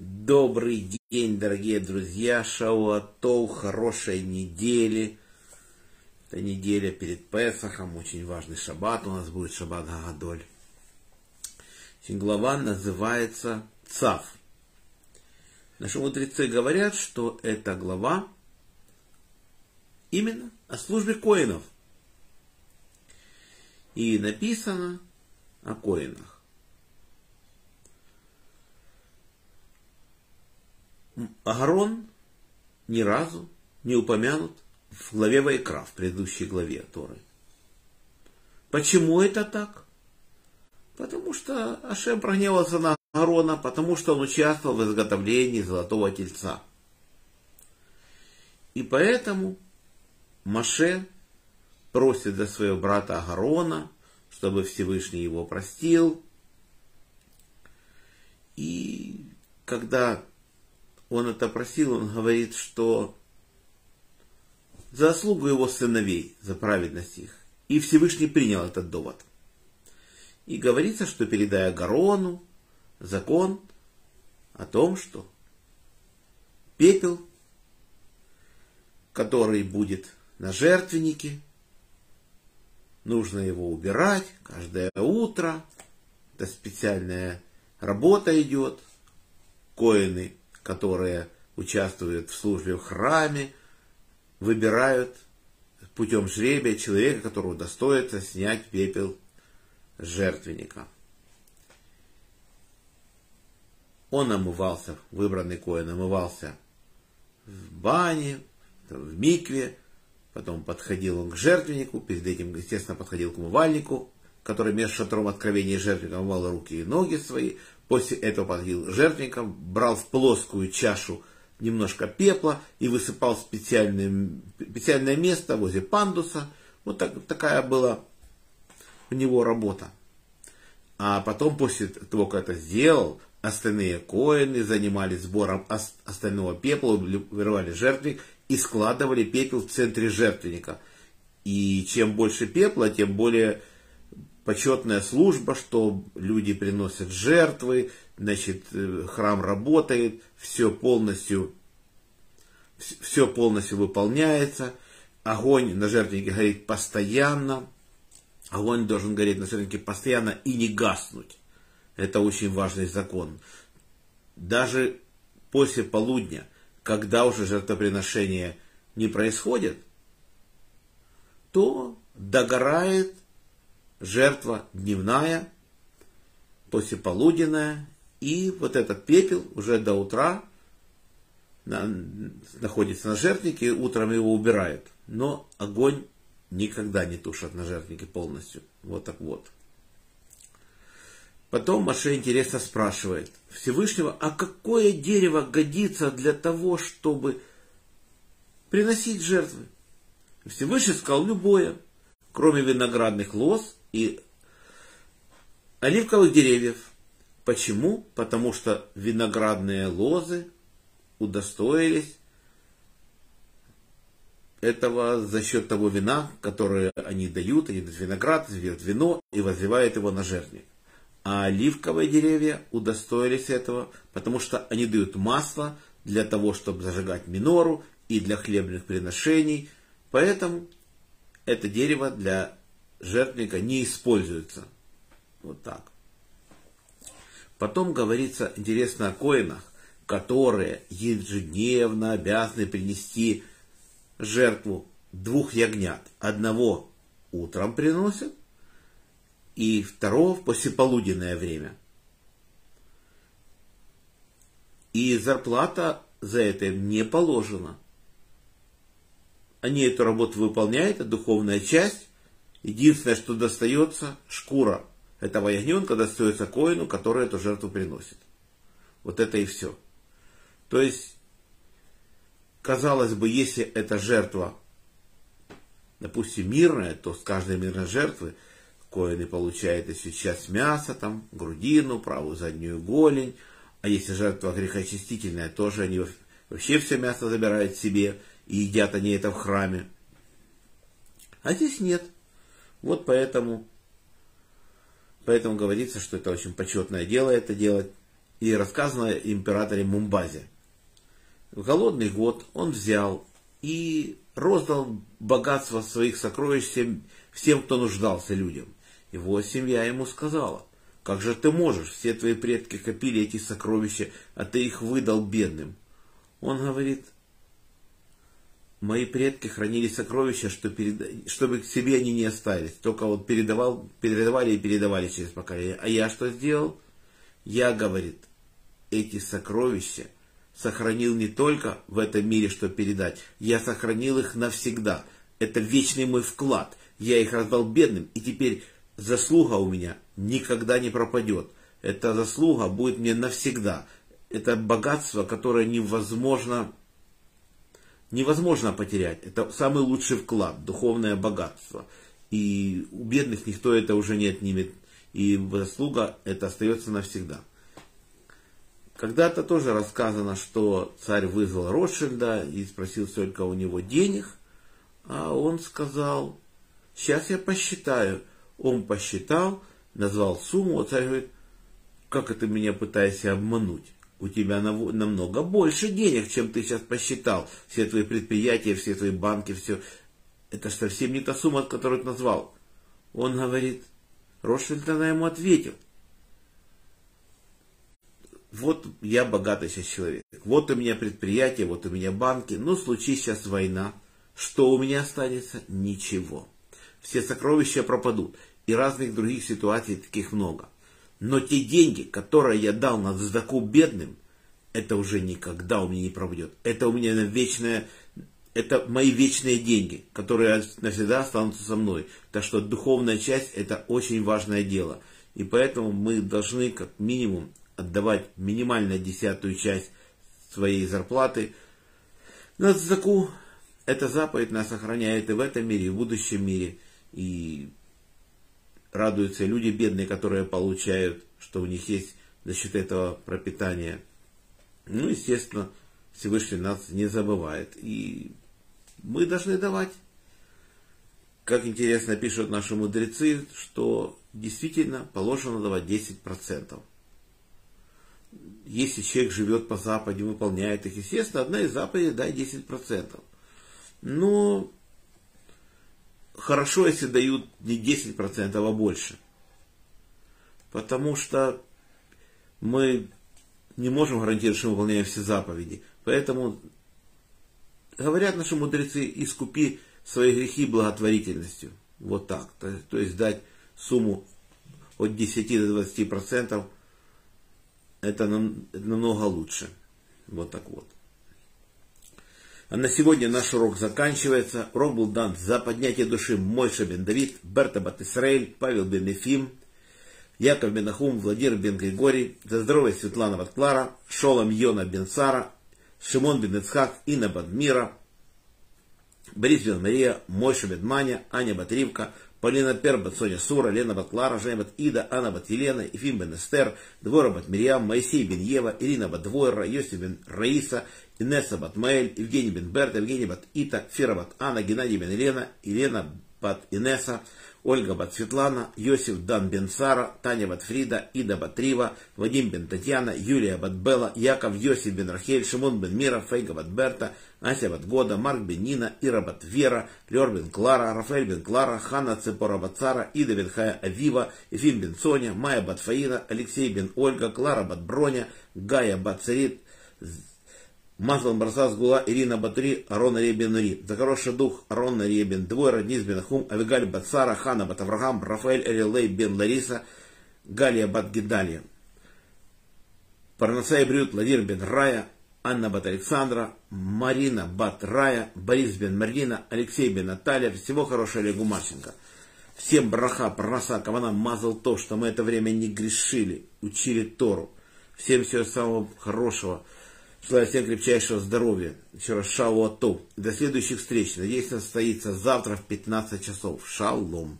Добрый день, дорогие друзья, Шауатоу, хорошей недели. Это неделя перед Песохом, очень важный шаббат у нас будет, шаббат Гагадоль. Глава называется Цав. Наши мудрецы говорят, что эта глава именно о службе коинов. И написано о коинах. Агарон ни разу не упомянут в главе Вайкра, в предыдущей главе Торы. Почему это так? Потому что Ашем прогневался на Аарона, потому что он участвовал в изготовлении золотого тельца. И поэтому Маше просит за своего брата Агарона, чтобы Всевышний его простил. И когда он это просил, он говорит, что за заслугу его сыновей, за праведность их. И Всевышний принял этот довод. И говорится, что передая Гарону закон о том, что пепел, который будет на жертвеннике, нужно его убирать каждое утро. Это специальная работа идет. Коины которые участвуют в службе в храме, выбирают путем жребия человека, которого достоится снять пепел жертвенника. Он омывался, выбранный коин омывался в бане, в микве, потом подходил он к жертвеннику, перед этим, естественно, подходил к умывальнику, который между шатром откровения и жертвенником омывал руки и ноги свои, После этого подходил жертвенником, брал в плоскую чашу немножко пепла и высыпал в специальное, специальное место возле пандуса. Вот так, такая была у него работа. А потом, после того, как это сделал, остальные коины занимались сбором остального пепла, вырывали жертвенник и складывали пепел в центре жертвенника. И чем больше пепла, тем более почетная служба, что люди приносят жертвы, значит, э, храм работает, все полностью, все полностью выполняется, огонь на жертвеннике горит постоянно, огонь должен гореть на жертвеннике постоянно и не гаснуть. Это очень важный закон. Даже после полудня, когда уже жертвоприношение не происходит, то догорает жертва дневная, послеполуденная, и вот этот пепел уже до утра находится на жертвнике, утром его убирают. Но огонь никогда не тушат на жертвнике полностью. Вот так вот. Потом Маше интересно спрашивает Всевышнего, а какое дерево годится для того, чтобы приносить жертвы? Всевышний сказал любое, кроме виноградных лоз и оливковых деревьев. Почему? Потому что виноградные лозы удостоились этого за счет того вина, которое они дают, они дают виноград, дают вино и возливают его на жертвенник. А оливковые деревья удостоились этого, потому что они дают масло для того, чтобы зажигать минору и для хлебных приношений. Поэтому это дерево для жертвника не используется. Вот так. Потом говорится интересно о коинах, которые ежедневно обязаны принести жертву двух ягнят. Одного утром приносят, и второго в послеполуденное время. И зарплата за это не положена. Они эту работу выполняют, это духовная часть, Единственное, что достается, шкура этого ягненка достается коину, который эту жертву приносит. Вот это и все. То есть, казалось бы, если эта жертва, допустим, мирная, то с каждой мирной жертвы коины получают если часть мяса, там, грудину, правую заднюю голень, а если жертва грехочистительная, тоже они вообще все мясо забирают себе и едят они это в храме. А здесь нет – вот поэтому, поэтому говорится, что это очень почетное дело это делать. и рассказано императоре Мумбазе. В голодный год он взял и роздал богатство своих сокровищ всем, всем, кто нуждался людям. Его семья ему сказала, как же ты можешь, все твои предки копили эти сокровища, а ты их выдал бедным. Он говорит, мои предки хранили сокровища, что перед... чтобы к себе они не остались. Только вот передавал, передавали и передавали через поколение. А я что сделал? Я, говорит, эти сокровища сохранил не только в этом мире, что передать. Я сохранил их навсегда. Это вечный мой вклад. Я их раздал бедным, и теперь заслуга у меня никогда не пропадет. Эта заслуга будет мне навсегда. Это богатство, которое невозможно невозможно потерять. Это самый лучший вклад, духовное богатство. И у бедных никто это уже не отнимет. И заслуга это остается навсегда. Когда-то тоже рассказано, что царь вызвал Ротшильда и спросил, сколько у него денег. А он сказал, сейчас я посчитаю. Он посчитал, назвал сумму. А царь говорит, как это меня пытаешься обмануть? У тебя намного больше денег, чем ты сейчас посчитал. Все твои предприятия, все твои банки, все. Это совсем не та сумма, которую ты назвал. Он говорит, Ротшильд она ему ответил. Вот я богатый сейчас человек. Вот у меня предприятие, вот у меня банки. Ну, случись сейчас война. Что у меня останется? Ничего. Все сокровища пропадут. И разных других ситуаций таких много. Но те деньги, которые я дал на задаку бедным, это уже никогда у меня не пропадет. Это у меня вечное, это мои вечные деньги, которые навсегда останутся со мной. Так что духовная часть это очень важное дело. И поэтому мы должны как минимум отдавать минимально десятую часть своей зарплаты на задаку. Эта заповедь нас охраняет и в этом мире, и в будущем мире. И радуются люди бедные, которые получают, что у них есть за счет этого пропитание. Ну, естественно, Всевышний нас не забывает. И мы должны давать. Как интересно пишут наши мудрецы, что действительно положено давать 10%. Если человек живет по Западе, выполняет их, естественно, одна из заповедей дай 10%. Но хорошо, если дают не 10%, а больше. Потому что мы не можем гарантировать, что мы выполняем все заповеди. Поэтому говорят наши мудрецы, искупи свои грехи благотворительностью. Вот так. То, то есть дать сумму от 10 до 20% это, нам, намного лучше. Вот так вот. На сегодня наш урок заканчивается. Урок был дан за поднятие души Мойша бен Давид, Берта бат Исраэль, Павел бен Ефим, Яков бен Ахум, Владимир бен Григорий, за здоровье Светлана бат Клара, Шолом Йона бен Сара, Шимон бен Ицхак, Инна бат Мира, Борис бен Мария, Мойша бен Маня, Аня бат Ривка, Полина Пербат, Соня Сура, Лена бат Женя бат Ида, Анна бат Елена, Ефим бен Эстер, Двора бат Мирьям, Моисей бен Ева, Ирина бат Двойра, Йосиф бен Раиса, Инесса бат Маэль, Евгений бен Берт, Евгений бат Ита, Фера бат Анна, Геннадий бен Елена, Елена бат Инесса, Ольга бат Светлана, Йосиф Дан бен Сара, Таня бат Фрида, Ида бат Рива, Вадим бен Татьяна, Юлия бат Белла, Яков Йосиф бен Рахель, Шимон бен Мира, Фейга бат Берта, Ася бат Года, Марк бен Нина, Ира бат Вера, Лер бен Клара, Рафаэль бен Клара, Хана Цепора бат Сара, Ида бен Хая Авива, Ефим бен Соня, Майя бат Фаина, Алексей бен Ольга, Клара бат Броня, Гая бат Мазал Барсас Гула Ирина Батри Арон Ребен Ри. За хороший дух Арон Ребен Двой Раднис Бен Ахум Авигаль Бацара Хана Бат Авраам Рафаэль Эрилей Бен Лариса Галия Бат Гидалия. Парнасай Брют Владимир Бен Рая Анна Бат Александра, Марина Бат Рая, Борис Бен Марина, Алексей Бен Наталья. Всего хорошего Олегу Марченко. Всем браха, парнаса, кавана мазал то, что мы это время не грешили, учили Тору. Всем всего самого хорошего. Желаю всем крепчайшего здоровья. Еще раз шалу ату. До следующих встреч. Надеюсь, состоится завтра в 15 часов. Шалом.